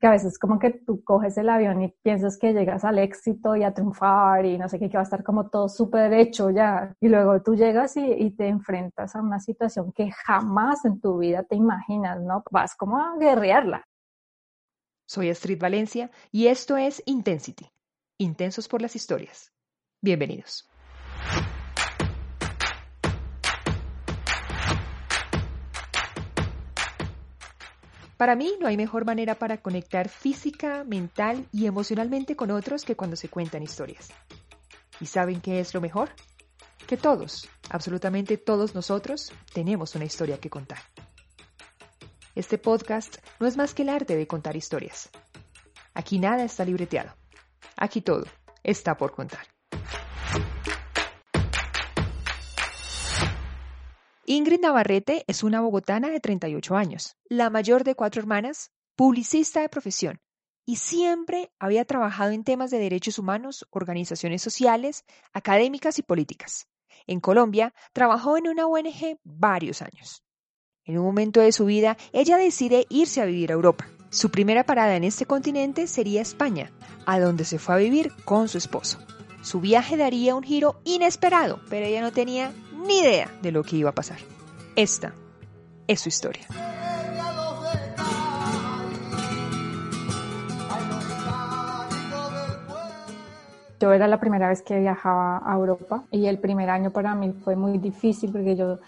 que a veces como que tú coges el avión y piensas que llegas al éxito y a triunfar y no sé qué, que va a estar como todo súper hecho ya. Y luego tú llegas y, te enfrentas a una situación que jamás en tu vida te imaginas, ¿no? Vas como a guerrearla. Soy Astrid Valencia y esto es Intensity, Intensos por las Historias. Bienvenidos. Para mí no hay mejor manera para conectar física, mental y emocionalmente con otros que cuando se cuentan historias. ¿Y saben qué es lo mejor? Que todos, absolutamente todos nosotros, tenemos una historia que contar. Este podcast no es más que el arte de contar historias. Aquí nada está libreteado. Aquí todo está por contar. Ingrid Navarrete es una bogotana de 38 años, la mayor de cuatro hermanas, publicista de profesión, y siempre había trabajado en temas de derechos humanos, organizaciones sociales, académicas y políticas. En Colombia trabajó en una ONG varios años. En un momento de su vida, ella decide irse a vivir a Europa. Su primera parada en este continente sería España, a donde se fue a vivir con su esposo. Su viaje daría un giro inesperado, pero ella no tenía ni idea de lo que iba a pasar. Esta es su historia. Yo era la primera vez que viajaba a Europa y el primer año para mí fue muy difícil porque yo,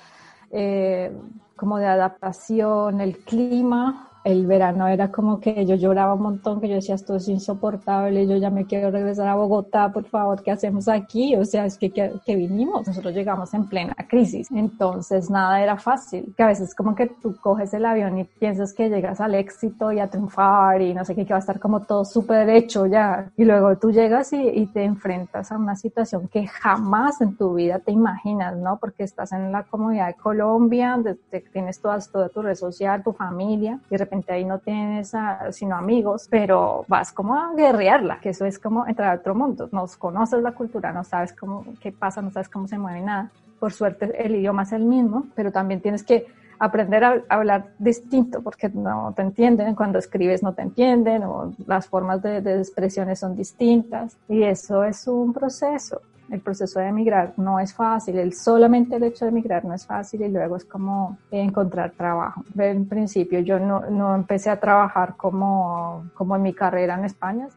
eh, como de adaptación, el clima, el verano era como que yo lloraba un montón, que yo decía, esto es insoportable, yo ya me quiero regresar a Bogotá, por favor, ¿qué hacemos aquí? O sea, es que, que, vinimos, nosotros llegamos en plena crisis, entonces nada era fácil, que a veces como que tú coges el avión y piensas que llegas al éxito y a triunfar y no sé qué, que va a estar como todo súper hecho ya, y luego tú llegas y, y, te enfrentas a una situación que jamás en tu vida te imaginas, ¿no? Porque estás en la comunidad de Colombia, donde tienes todas, toda tu red social, tu familia, y de ahí no tienes sino amigos, pero vas como a guerrearla, que eso es como entrar a otro mundo. No conoces la cultura, no sabes cómo, qué pasa, no sabes cómo se mueve nada. Por suerte el idioma es el mismo, pero también tienes que aprender a hablar distinto porque no te entienden, cuando escribes no te entienden o las formas de, de expresiones son distintas y eso es un proceso el proceso de emigrar no es fácil, el, solamente el hecho de emigrar no es fácil y luego es como encontrar trabajo. En principio yo no, no empecé a trabajar como, como en mi carrera en España.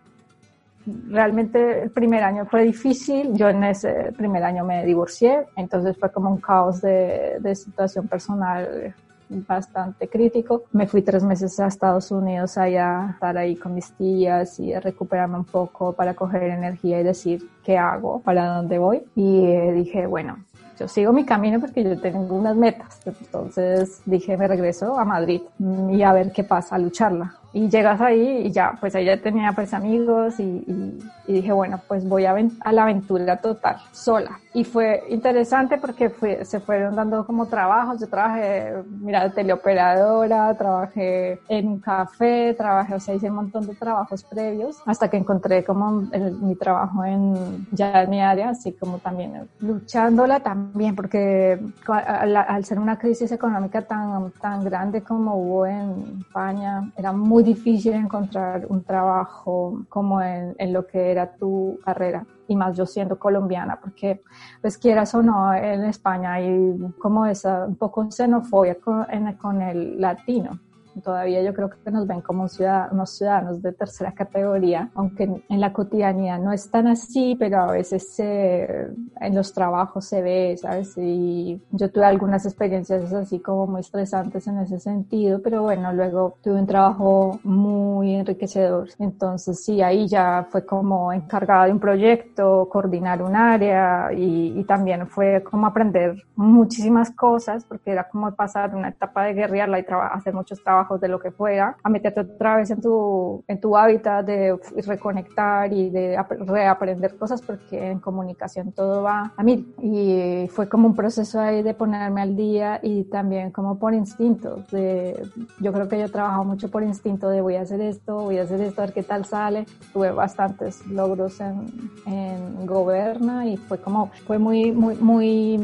Realmente el primer año fue difícil, yo en ese primer año me divorcié, entonces fue como un caos de, de situación personal bastante crítico. Me fui tres meses a Estados Unidos allá, estar ahí con mis tías y recuperarme un poco para coger energía y decir qué hago, para dónde voy. Y eh, dije, bueno, yo sigo mi camino porque yo tengo unas metas. Entonces dije, me regreso a Madrid y a ver qué pasa, lucharla y llegas ahí y ya, pues ella tenía pues amigos y, y, dije, bueno, pues voy a, a, la aventura total, sola. Y fue interesante porque fue, se fueron dando como trabajos, yo trabajé, mira, teleoperadora, trabajé en un café, trabajé, o sea, hice un montón de trabajos previos hasta que encontré como el, mi trabajo en, ya en mi área, así como también luchándola también, porque al, al ser una crisis económica tan, tan grande como hubo en España, era muy difícil encontrar un trabajo como en, lo que era tu carrera y más yo siendo colombiana porque pues quieras o no en España hay como esa un poco xenofobia con, en, con el latino Todavía yo creo que nos ven como unos ciudadanos de tercera categoría, aunque en la cotidianidad no es tan así, pero a veces en los trabajos se ve, ¿sabes? Y yo tuve algunas experiencias así como muy estresantes en ese sentido, pero bueno, luego tuve un trabajo muy enriquecedor. Entonces sí, ahí ya fue como encargada de un proyecto, coordinar un área y, y también fue como aprender muchísimas cosas porque era como pasar una etapa de guerrearla y hacer muchos trabajos trabajos, de lo que fuera, a meterte otra vez en tu, en tu hábitat de reconectar y de reaprender cosas porque en comunicación todo va a mil. Y fue como un proceso ahí de ponerme al día y también como por instinto. De, yo creo que yo he trabajado mucho por instinto de voy a hacer esto, voy a hacer esto, a ver qué tal sale. Tuve bastantes logros en, en Goberna y fue como, fue muy, muy, muy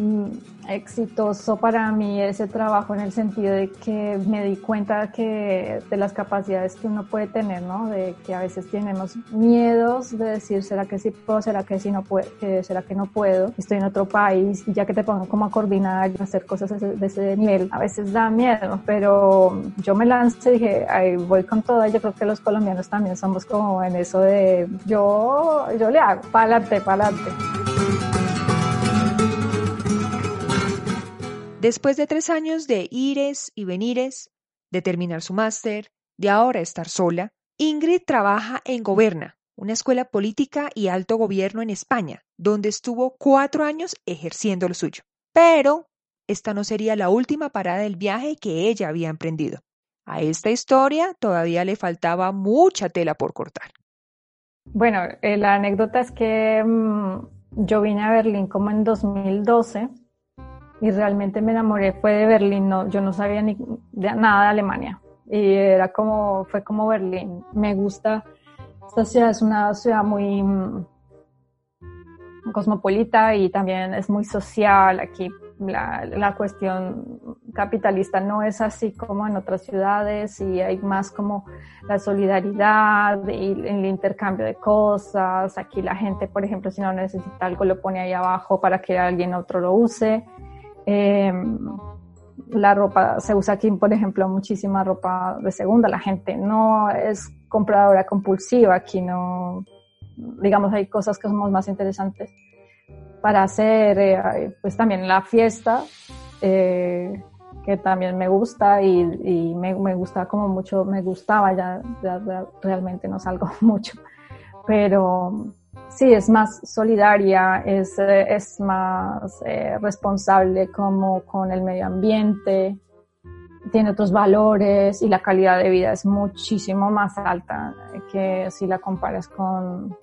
exitoso para mí ese trabajo en el sentido de que me di cuenta que de las capacidades que uno puede tener, ¿no? De que a veces tenemos miedos de decir, ¿será que sí puedo? ¿Será que sí no puedo? ¿Será que no puedo? Estoy en otro país y ya que te pongo como a coordinar y hacer cosas de ese nivel, a veces da miedo, pero yo me lancé y dije, ahí voy con todo. Yo creo que los colombianos también somos como en eso de yo, yo le hago, pa'lante, pa'lante. Después de tres años de ires y venires, de terminar su máster, de ahora estar sola, Ingrid trabaja en Goberna, una escuela política y alto gobierno en España, donde estuvo cuatro años ejerciendo lo suyo. Pero esta no sería la última parada del viaje que ella había emprendido. A esta historia todavía le faltaba mucha tela por cortar. Bueno, eh, la anécdota es que mm, yo vine a Berlín como en 2012 y realmente me enamoré fue de Berlín, no, yo no sabía ni de, nada de Alemania y era como, fue como Berlín. Me gusta, esta ciudad es una ciudad muy mm, cosmopolita y también es muy social. Aquí la, la, cuestión capitalista no es así como en otras ciudades y hay más como la solidaridad y el intercambio de cosas. Aquí la gente, por ejemplo, si no necesita algo, lo pone ahí abajo para que alguien otro lo use. Eh, la ropa, se usa aquí, por ejemplo, muchísima ropa de segunda. La gente no es compradora compulsiva, aquí no, digamos, hay cosas que somos más interesantes para hacer, eh, pues también la fiesta, eh, que también me gusta y, y me, me, gusta como mucho, me gustaba, ya, ya realmente no salgo mucho, pero sí, es más solidaria, es, eh, es más eh, responsable como con el medio ambiente, tiene otros valores y la calidad de vida es muchísimo más alta que si la comparas con,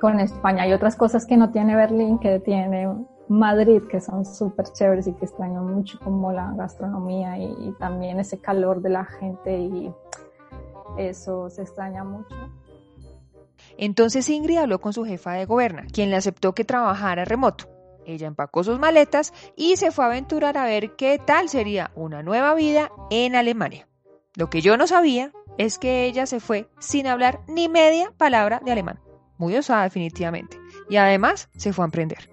con España. Hay otras cosas que no tiene Berlín, que tiene Madrid, que son súper chéveres y que extraño mucho, como la gastronomía y, y también ese calor de la gente y eso se extraña mucho. Entonces Ingrid habló con su jefa de goberna, quien le aceptó que trabajara remoto. Ella empacó sus maletas y se fue a aventurar a ver qué tal sería una nueva vida en Alemania. Lo que yo no sabía es que ella se fue sin hablar ni media palabra de alemán. Muy osada definitivamente. Y además se fue a emprender.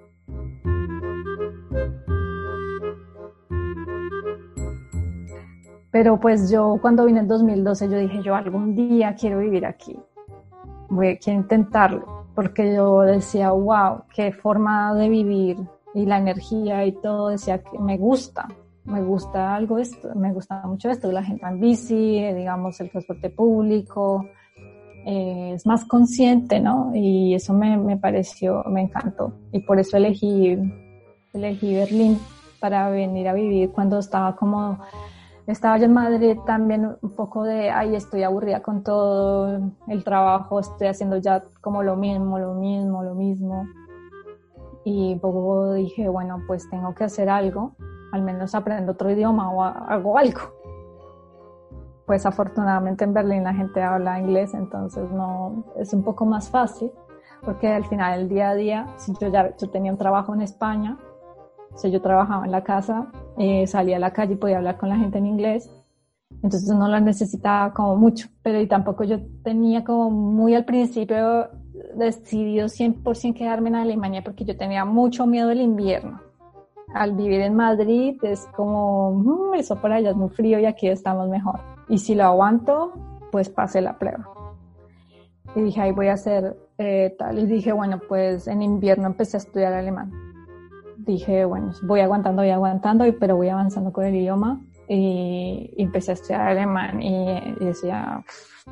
Pero pues yo cuando vine en 2012 yo dije yo algún día quiero vivir aquí voy a intentarlo, porque yo decía, wow, qué forma de vivir y la energía y todo, decía que me gusta, me gusta algo esto, me gusta mucho esto, la gente en bici, digamos, el transporte público, eh, es más consciente, ¿no? Y eso me, me, pareció, me encantó. Y por eso elegí, elegí Berlín para venir a vivir cuando estaba como estaba yo en Madrid también un poco de, ay, estoy aburrida con todo el trabajo, estoy haciendo ya como lo mismo, lo mismo, lo mismo. Y poco dije, bueno, pues tengo que hacer algo, al menos aprendo otro idioma o hago algo. Pues afortunadamente en Berlín la gente habla inglés, entonces no, es un poco más fácil, porque al final el día a día, si yo ya yo tenía un trabajo en España, o yo trabajaba en la casa, eh, salía a la calle y podía hablar con la gente en inglés. Entonces no lo necesitaba como mucho, pero y tampoco yo tenía como muy al principio decidido 100% quedarme en Alemania porque yo tenía mucho miedo del invierno. Al vivir en Madrid es como, mm, eso por allá es muy frío y aquí estamos mejor. Y si lo aguanto, pues pasé la prueba. Y dije, ahí voy a hacer eh, tal. Y dije, bueno, pues en invierno empecé a estudiar alemán dije, bueno, voy aguantando, voy aguantando, pero voy avanzando con el idioma y, empecé a estudiar alemán y, decía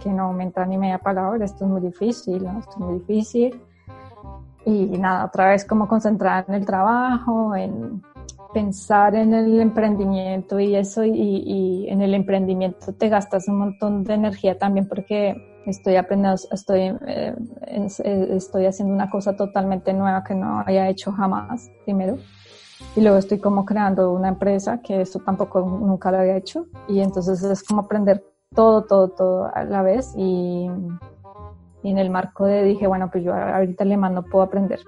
que no me entra ni media palabra, esto es muy difícil, ¿no? esto es muy difícil. Y nada, otra vez como concentrada en el trabajo, en, pensar en el emprendimiento y eso, y, en el emprendimiento te gastas un montón de energía también porque estoy aprendiendo, estoy, eh, eh, estoy haciendo una cosa totalmente nueva que no haya hecho jamás, primero. Y luego estoy como creando una empresa que eso tampoco nunca lo había hecho. Y entonces es como aprender todo, todo, todo a la vez. Y, y en el marco de dije, bueno, pues yo ahorita alemán no puedo aprender.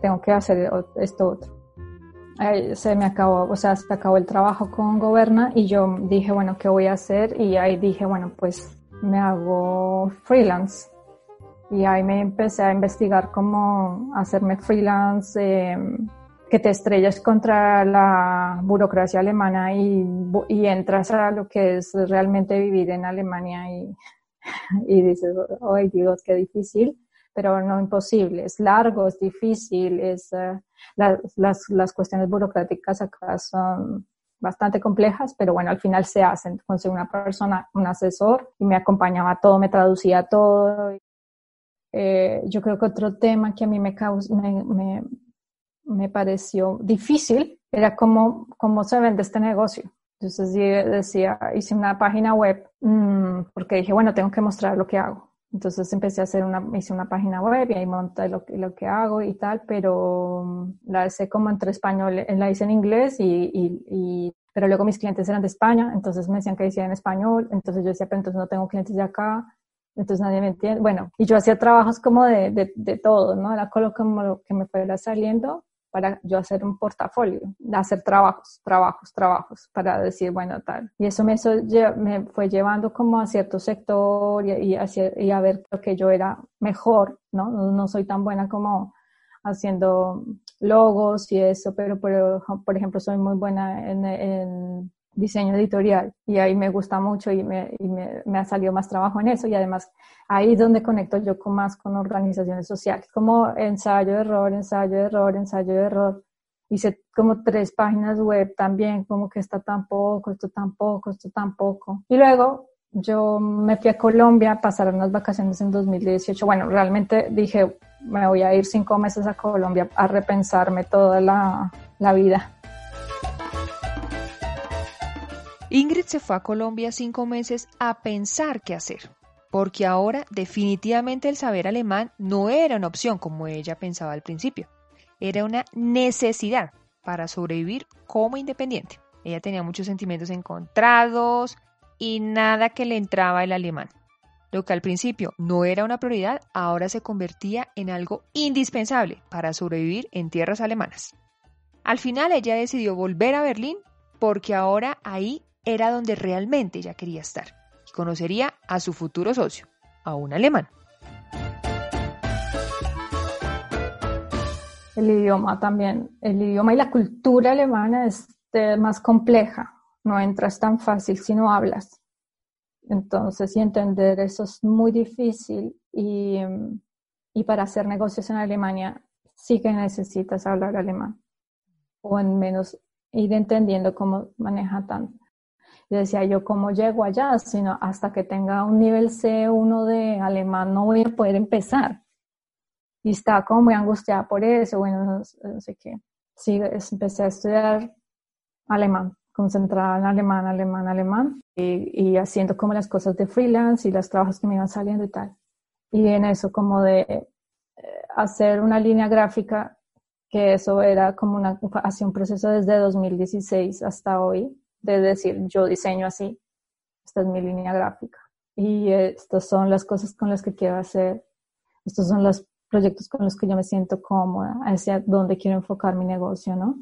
Tengo que hacer esto otro se me acabó, o sea, se acabó el trabajo con Goberna y yo dije, bueno, ¿qué voy a hacer? Y ahí dije, bueno, pues me hago freelance. Y ahí me empecé a investigar cómo hacerme freelance, em, que te estrellas contra la burocracia alemana y, y, entras a lo que es realmente vivir en Alemania y, y dices, ay Dios, qué difícil pero no imposible. Es largo, es difícil, es, eh, las, las, cuestiones burocráticas acá son bastante complejas, pero bueno, al final se hacen. Conseguí una persona, un asesor, y me acompañaba todo, me traducía todo. Eh, yo creo que otro tema que a mí me, me, me, me, pareció difícil era cómo, cómo se vende este negocio. Entonces decía, hice una página web mm, porque dije, bueno, tengo que mostrar lo que hago. Entonces empecé a hacer una, hice una página web y ahí monté lo, lo que hago y tal, pero mm, la hice como entre español, eh, la hice en inglés y, y, pero luego mis clientes eran de España, entonces me decían que hiciera en español, entonces yo decía, pero entonces no tengo clientes de acá, entonces nadie me entiende. Bueno, y yo hacía trabajos como de, de, de todo, ¿no? Era como lo que me fuera saliendo para yo hacer un portafolio, hacer trabajos, trabajos, trabajos, para decir, bueno, tal. Y eso me, me fue llevando como a cierto sector y, y, a ver lo que yo era mejor, ¿no? ¿no? soy tan buena como haciendo logos y eso, pero por, por ejemplo soy muy buena en, en diseño editorial y ahí me gusta mucho y, me, y me, me, ha salido más trabajo en eso y además ahí es donde conecto yo con más con organizaciones sociales, como ensayo de error, ensayo de error, ensayo de error. Hice como tres páginas web también, como que está tampoco, esto tampoco, esto tampoco. Y luego yo me fui a Colombia a pasar unas vacaciones en 2018. Bueno, realmente dije, me voy a ir cinco meses a Colombia a repensarme toda la, la vida Ingrid se fue a Colombia cinco meses a pensar qué hacer, porque ahora definitivamente el saber alemán no era una opción como ella pensaba al principio, era una necesidad para sobrevivir como independiente. Ella tenía muchos sentimientos encontrados y nada que le entraba el alemán. Lo que al principio no era una prioridad, ahora se convertía en algo indispensable para sobrevivir en tierras alemanas. Al final ella decidió volver a Berlín porque ahora ahí era donde realmente ella quería estar y conocería a su futuro socio, a un alemán. El idioma también, el idioma y la cultura alemana es más compleja, no entras tan fácil si no hablas. Entonces, y entender eso es muy difícil y, y para hacer negocios en Alemania sí que necesitas hablar alemán o en menos ir entendiendo cómo maneja tanto decía yo, ¿cómo llego allá? Sino hasta que tenga un nivel C1 de alemán no voy a poder empezar. Y estaba como muy angustiada por eso, bueno, no, sé qué. Sí, empecé a estudiar alemán, concentrada en alemán, alemán, alemán, y, y, haciendo como las cosas de freelance y los trabajos que me iban saliendo y tal. Y en eso como de eh, hacer una línea gráfica, que eso era como una, hacía un proceso desde 2016 hasta hoy, de decir, yo diseño así, esta es mi línea gráfica y estas son las cosas con las que quiero hacer, estos son los proyectos con los que yo me siento cómoda, hacia dónde quiero enfocar mi negocio, ¿no?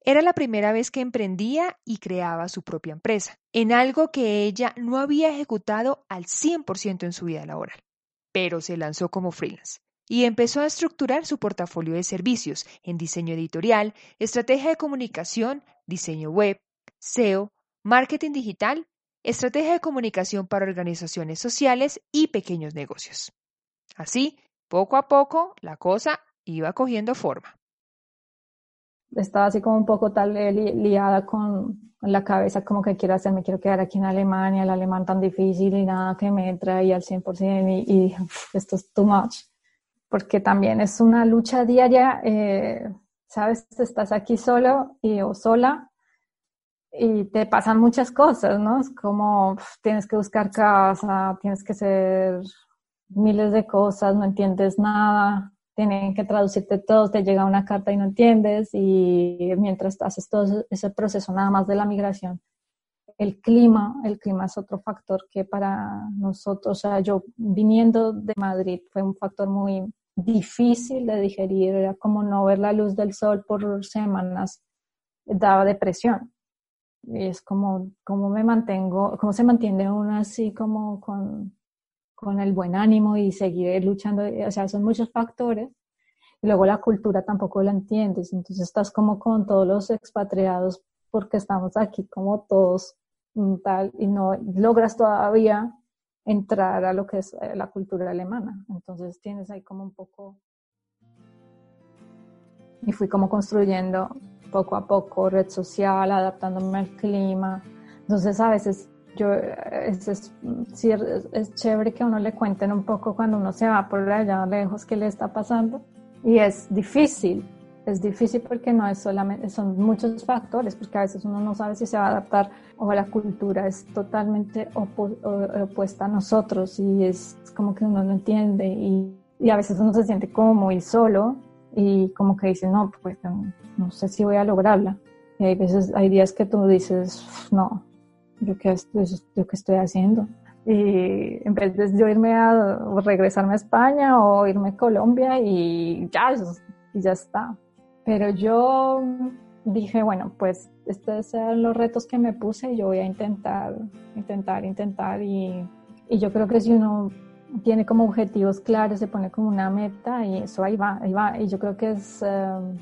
Era la primera vez que emprendía y creaba su propia empresa, en algo que ella no había ejecutado al 100% en su vida laboral, pero se lanzó como freelance y empezó a estructurar su portafolio de servicios en diseño editorial, estrategia de comunicación, diseño web, SEO, marketing digital, estrategia de comunicación para organizaciones sociales y pequeños negocios. Así, poco a poco, la cosa iba cogiendo forma. Estaba así como un poco tal liada con la cabeza, como que quiero hacer, me quiero quedar aquí en Alemania, el alemán tan difícil y nada que me entra ahí al 100% y, y esto es too much porque también es una lucha diaria eh, sabes, estás aquí solo y, o sola y te pasan muchas cosas, ¿no? Es como tienes que buscar casa, tienes que hacer miles de cosas, no entiendes nada, tienen que traducirte todo, te llega una carta y no entiendes y mientras haces todo ese proceso nada más de la migración, el clima, el clima es otro factor que para nosotros, o sea, yo viniendo de Madrid fue un factor muy difícil de digerir, era como no ver la luz del sol por semanas, daba depresión. Y es como, cómo me mantengo, cómo se mantiene uno así como con, con el buen ánimo y seguir luchando, o sea, son muchos factores. Y luego la cultura tampoco la entiendes, entonces estás como con todos los expatriados porque estamos aquí como todos tal y no logras todavía entrar a lo que es eh, la cultura alemana. Entonces tienes ahí como un poco... Y fui como construyendo poco a poco red social, adaptándome al clima. Entonces a veces yo, es, es, es, chévere que a uno le cuenten un poco cuando uno se va por allá lejos qué le está pasando. Y es difícil, es difícil porque no es solamente, son muchos factores, porque a veces uno no sabe si se va a adaptar o la cultura es totalmente opuesta a nosotros y es como que uno no entiende y, y, a veces uno se siente como muy solo y como que dice, no, pues no sé si voy a lograrla. Y hay veces, hay días que tú dices, no, yo qué, yo qué estoy haciendo. Y en vez de yo irme a regresarme a España o irme a Colombia y ya, y ya está. Pero yo dije, bueno, pues estos son los retos que me puse y yo voy a intentar, intentar, intentar. Y, y yo creo que si uno tiene como objetivos claros, se pone como una meta y eso ahí va, ahí va. Y yo creo que es em,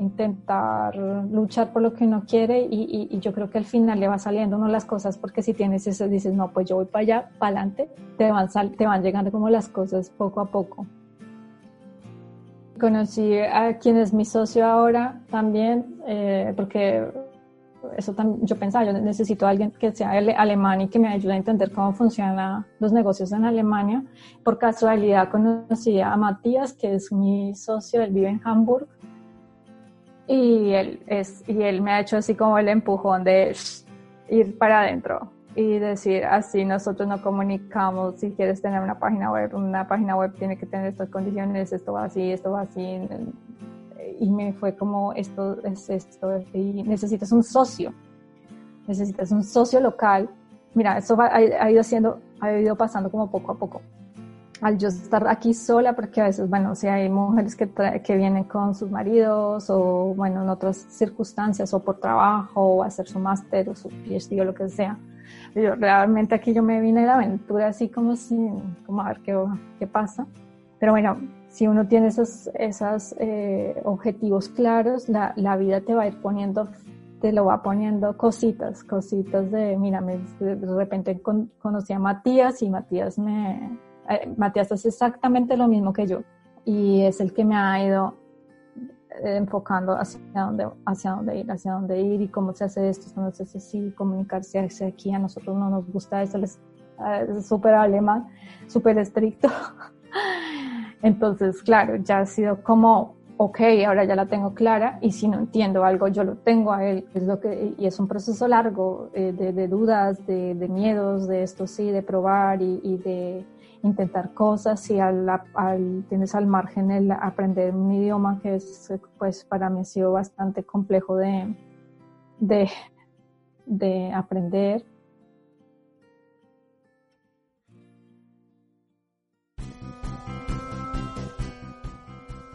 intentar luchar por lo que uno quiere y, y, yo creo que al final le va saliendo uno las cosas porque si tienes eso, dices, no, pues yo voy para allá, para adelante, te van, te van llegando como las cosas poco a poco. Conocí a quien es mi socio ahora también, eh, porque eso yo pensaba, yo necesito a alguien que sea alemán y que me ayude a entender cómo funcionan los negocios en Alemania. Por casualidad conocí a Matías, que es mi socio, él vive en Hamburg. Y él, es, y él me ha hecho así como el empujón de ir para adentro y decir así nosotros no comunicamos si quieres tener una página web una página web tiene que tener estas condiciones esto va así esto va así y me fue como esto es esto y necesitas un socio necesitas un socio local mira eso ha, ido haciendo ha ido pasando como poco a poco al yo estar aquí sola, porque a veces, bueno, si hay mujeres que, que vienen con sus maridos o, bueno, en otras circunstancias o por trabajo o hacer su máster o su PhD o lo que sea, yo realmente aquí yo me vine de aventura así como sin, como a ver qué, qué pasa. Pero bueno, si uno tiene esos, esos eh, objetivos claros, la, la, vida te va a ir poniendo, te lo va poniendo cositas, cositas de, mira, me, de repente conocí a Matías y Matías me, eh, Matías hace exactamente lo mismo que yo y es el que me ha ido enfocando hacia dónde, hacia dónde ir, hacia dónde ir y cómo se hace esto, cómo se hace así, comunicarse hacia aquí. A nosotros no nos gusta eso, es súper alemán, súper estricto. Entonces, claro, ya ha sido como, ok, ahora ya la tengo clara y si no entiendo algo, yo lo tengo a él. Es lo que, y es un proceso largo eh, de, dudas, de, miedos, de esto sí, de probar y de intentar cosas y al, tienes al margen el aprender un idioma que es, pues para mí ha sido bastante complejo de, de, de aprender.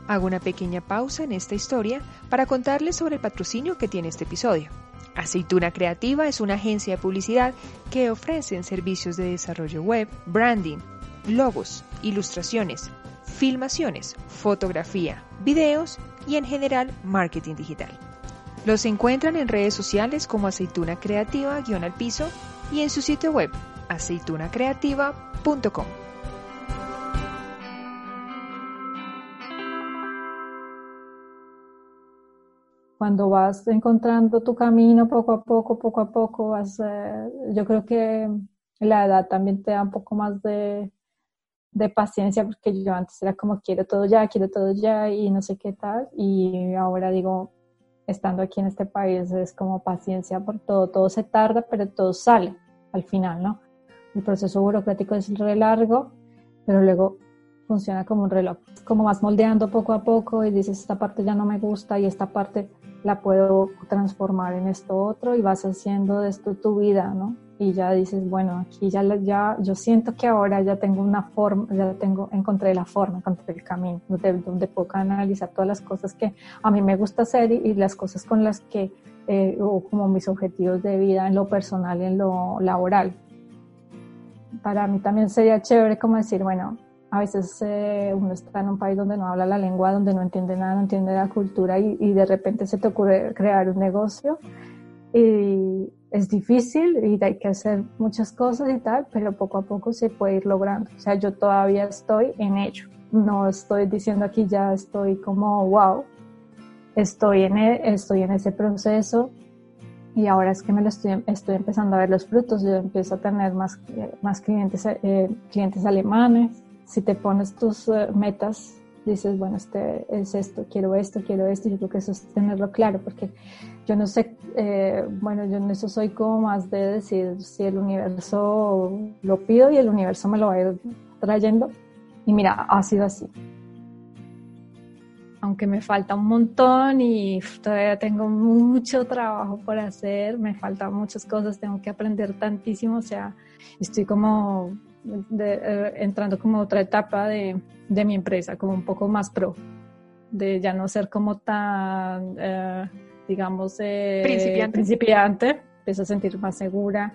Hago una pequeña pausa en esta historia para contarles sobre el patrocinio que tiene este episodio. Aceituna Creativa es una agencia de publicidad que ofrece servicios de desarrollo web, branding, logos, ilustraciones, filmaciones, fotografía, videos y en general marketing digital. Los encuentran en redes sociales como Aceituna Creativa-al piso y en su sitio web aceitunacreativa.com. Cuando vas encontrando tu camino poco a poco, poco a poco, vas, eh, yo creo que la edad también te da un poco más de, de paciencia porque yo antes era como quiero todo ya, quiero todo ya y no sé qué tal y ahora digo, estando aquí en este país es como paciencia por todo, todo se tarda pero todo sale al final, ¿no? El proceso burocrático es re largo, pero luego funciona como un reloj, como vas moldeando poco a poco y dices esta parte ya no me gusta y esta parte la puedo transformar en esto otro y vas haciendo de esto tu vida, ¿no? Y ya dices, bueno, aquí ya, ya yo siento que ahora ya tengo una forma, ya tengo, encontré la forma, encontré el camino, donde, donde puedo analizar todas las cosas que a mí me gusta hacer y, las cosas con las que, eh, o como mis objetivos de vida en lo personal y en lo laboral. Para mí también sería chévere como decir, bueno, a veces eh, uno está en un país donde no habla la lengua, donde no entiende nada, no entiende la cultura y, y, de repente se te ocurre crear un negocio y es difícil y hay que hacer muchas cosas y tal, pero poco a poco se puede ir logrando. O sea, yo todavía estoy en ello. No estoy diciendo aquí ya estoy como wow, estoy en, e, estoy en ese proceso y ahora es que me lo estoy, estoy empezando a ver los frutos. Yo empiezo a tener más, más clientes, eh, clientes alemanes, si te pones tus eh, metas, dices, bueno, este es esto, quiero esto, quiero esto, yo creo que eso es tenerlo claro, porque yo no sé, eh, bueno, yo en eso soy como más de decir si el universo lo pido y el universo me lo va a ir trayendo. Y mira, ha sido así. Aunque me falta un montón y todavía tengo mucho trabajo por hacer, me faltan muchas cosas, tengo que aprender tantísimo, o sea, estoy como de, eh, entrando como otra etapa de, de, mi empresa, como un poco más pro, de ya no ser como tan, eh, digamos, eh, principiante. principiante, empiezo a sentir más segura,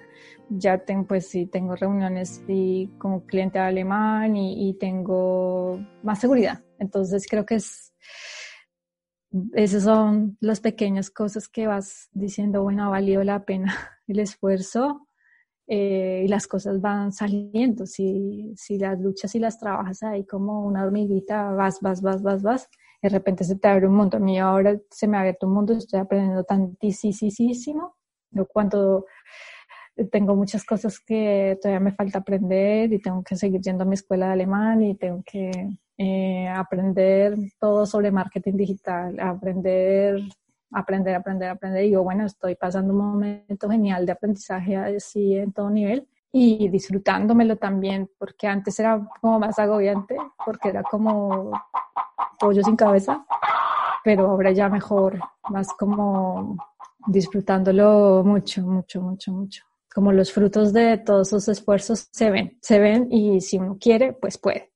ya tengo, pues sí, tengo reuniones y como cliente alemán y, y tengo más seguridad, entonces creo que es esas son las pequeñas cosas que vas diciendo, bueno, ha valido la pena el esfuerzo eh, y las cosas van saliendo. Si, si las luchas y las trabajas ahí como una hormiguita, vas, vas, vas, vas, vas, de repente se te abre un mundo. A mí ahora se me abierto un mundo, estoy aprendiendo tantísimo. Yo cuando tengo muchas cosas que todavía me falta aprender y tengo que seguir yendo a mi escuela de alemán y tengo que eh, aprender todo sobre marketing digital, aprender aprender, aprender, aprender. Y yo, bueno, estoy pasando un momento genial de aprendizaje así en todo nivel y disfrutándomelo también, porque antes era como más agobiante, porque era como pollo sin cabeza, pero ahora ya mejor, más como disfrutándolo mucho, mucho, mucho, mucho. Como los frutos de todos esos esfuerzos se ven, se ven y si uno quiere, pues puede.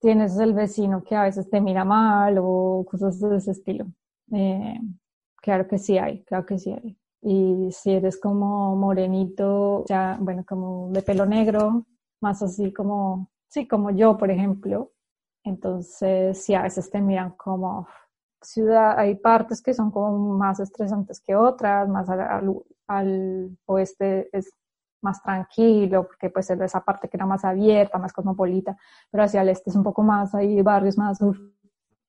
Tienes el vecino que a veces te mira mal o cosas de ese estilo. Eh, claro que sí hay, claro que sí hay. Y si eres como morenito, ya, bueno, como de pelo negro, más así como, sí, como yo, por ejemplo, entonces sí, a veces te miran como ciudad, hay partes que son como más estresantes que otras, más al, oeste es más tranquilo, porque pues es esa parte que era más abierta, más cosmopolita, pero hacia el este es un poco más, hay barrios más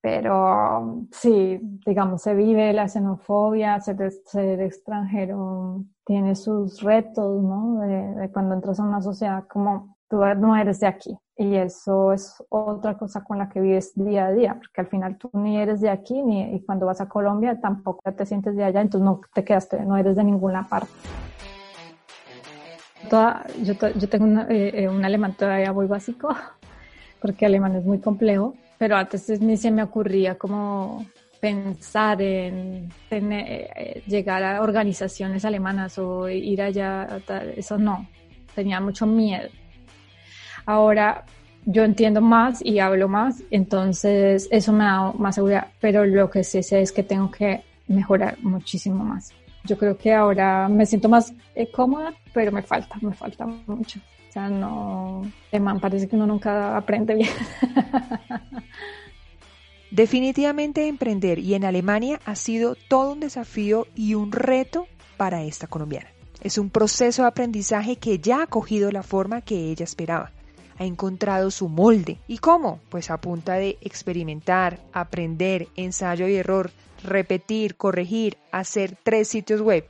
pero sí, digamos, se vive la xenofobia, ser, extranjero tiene sus retos, ¿no? De, cuando entras a una sociedad como tú no eres de aquí. Y eso es otra cosa con la que vives día a día, porque al final tú ni eres de aquí, ni y cuando vas a Colombia tampoco te sientes de allá, entonces no te quedaste, no eres de ninguna parte. Toda, yo, yo, tengo eh, eh, un alemán todavía muy básico, porque alemán es muy complejo, pero antes ni se me ocurría como pensar en, eh, llegar a organizaciones alemanas o ir allá, eso no, tenía mucho miedo. Ahora yo entiendo más y hablo más, entonces eso me da más seguridad, pero lo que sí sé es que tengo que mejorar muchísimo más. Yo creo que ahora me siento más eh, cómoda, pero me falta, me falta mucho. O sea, no, parece que uno nunca aprende bien. Definitivamente emprender y en Alemania ha sido todo un desafío y un reto para esta colombiana. Es un proceso de aprendizaje que ya ha cogido la forma que ella esperaba. Ha encontrado su molde. ¿Y cómo? Pues a punta de experimentar, aprender, ensayo y error, repetir, corregir, hacer tres sitios web.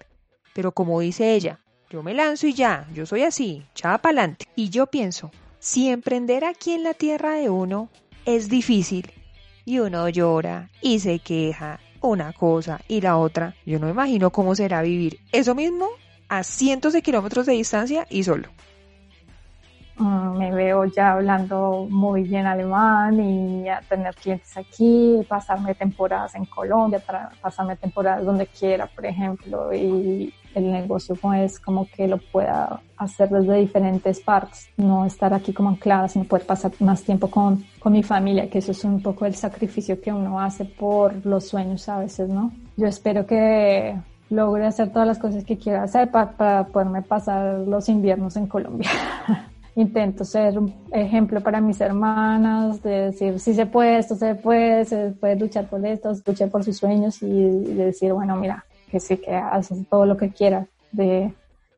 Pero como dice ella, yo me lanzo y ya, yo soy así, chapa pa'lante. Y yo pienso, Si emprender aquí en la tierra de uno es difícil y uno llora y se queja una cosa y la otra, yo no imagino cómo será vivir eso mismo a cientos de kilómetros de distancia y solo. Mm, me veo ya hablando muy bien alemán y a tener clientes aquí, pasarme temporadas en Colombia, pasarme temporadas donde quiera, por ejemplo, y el negocio pues como que lo pueda hacer desde diferentes partes, no estar aquí como anclada, sino poder pasar más tiempo con, con mi familia, que eso es un poco el sacrificio que uno hace por los sueños a veces, ¿no? Yo espero que logre hacer todas las cosas que quiero hacer para, para poderme pasar los inviernos en Colombia. intento ser un ejemplo para mis hermanas, de decir, si se puede, esto se puede, se puede luchar por esto, luchar por sus sueños y, de decir, bueno, mira, que sí, que haces todo lo que quieras, de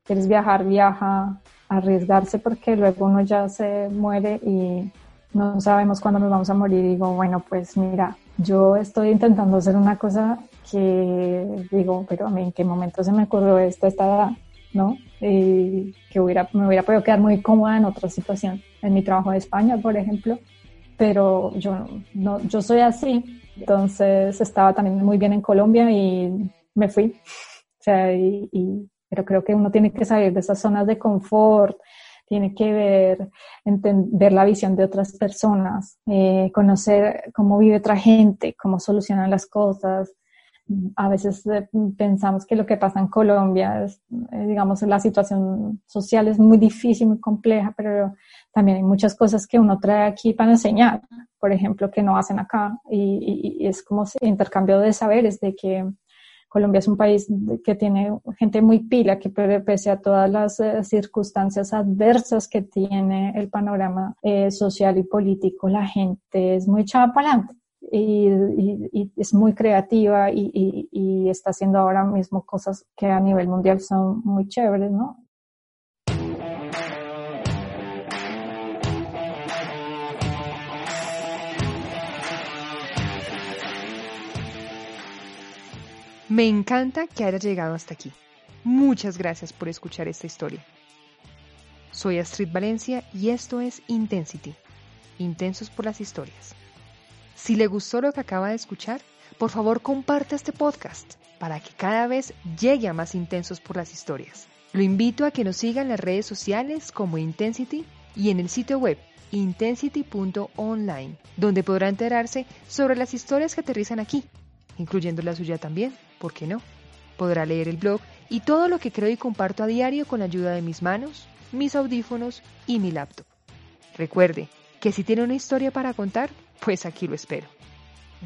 quieres viajar, viaja, arriesgarse porque luego uno ya se muere y no sabemos cuándo nos vamos a morir. Digo, bueno, pues mira, yo estoy intentando hacer una cosa que digo, pero a mí en qué momento se me ocurrió esto, esta edad ¿no? Y que hubiera, me hubiera podido quedar muy cómoda en otra situación, en mi trabajo de España, por ejemplo, pero yo, no, yo soy así, entonces estaba también muy bien en Colombia y me fui. O sea, y, pero creo que uno tiene que salir de esas zonas de confort, tiene que ver, entender la visión de otras personas, eh, conocer cómo vive otra gente, cómo solucionan las cosas, a veces eh, pensamos que lo que pasa en Colombia es, eh, digamos, la situación social es muy difícil, muy compleja, pero también hay muchas cosas que uno trae aquí para enseñar, por ejemplo, que no hacen acá. Y, es como intercambio de saberes, de que Colombia es un país que tiene gente muy pila, que pese a todas las eh, circunstancias adversas que tiene el panorama social y político, la gente es muy echada para adelante y, es muy creativa y, está haciendo ahora mismo cosas que a nivel mundial son muy chéveres, ¿no? Me encanta que hayas llegado hasta aquí. Muchas gracias por escuchar esta historia. Soy Astrid Valencia y esto es Intensity, Intensos por las Historias. Si le gustó lo que acaba de escuchar, por favor comparte este podcast para que cada vez llegue a más intensos por las historias. Lo invito a que nos siga en las redes sociales como Intensity y en el sitio web intensity.online, donde podrá enterarse sobre las historias que aterrizan aquí, incluyendo la suya también, ¿por qué no? Podrá leer el blog y todo lo que creo y comparto a diario con ayuda de mis manos, mis audífonos y mi laptop. Recuerde que si tiene una historia para contar, pues aquí lo espero.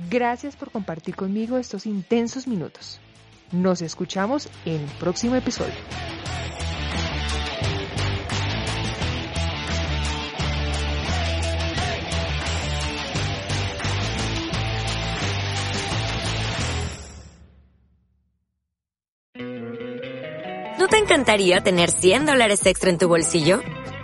Gracias por compartir conmigo estos intensos minutos. Nos escuchamos en el próximo episodio. ¿No te encantaría tener 100 dólares extra en tu bolsillo?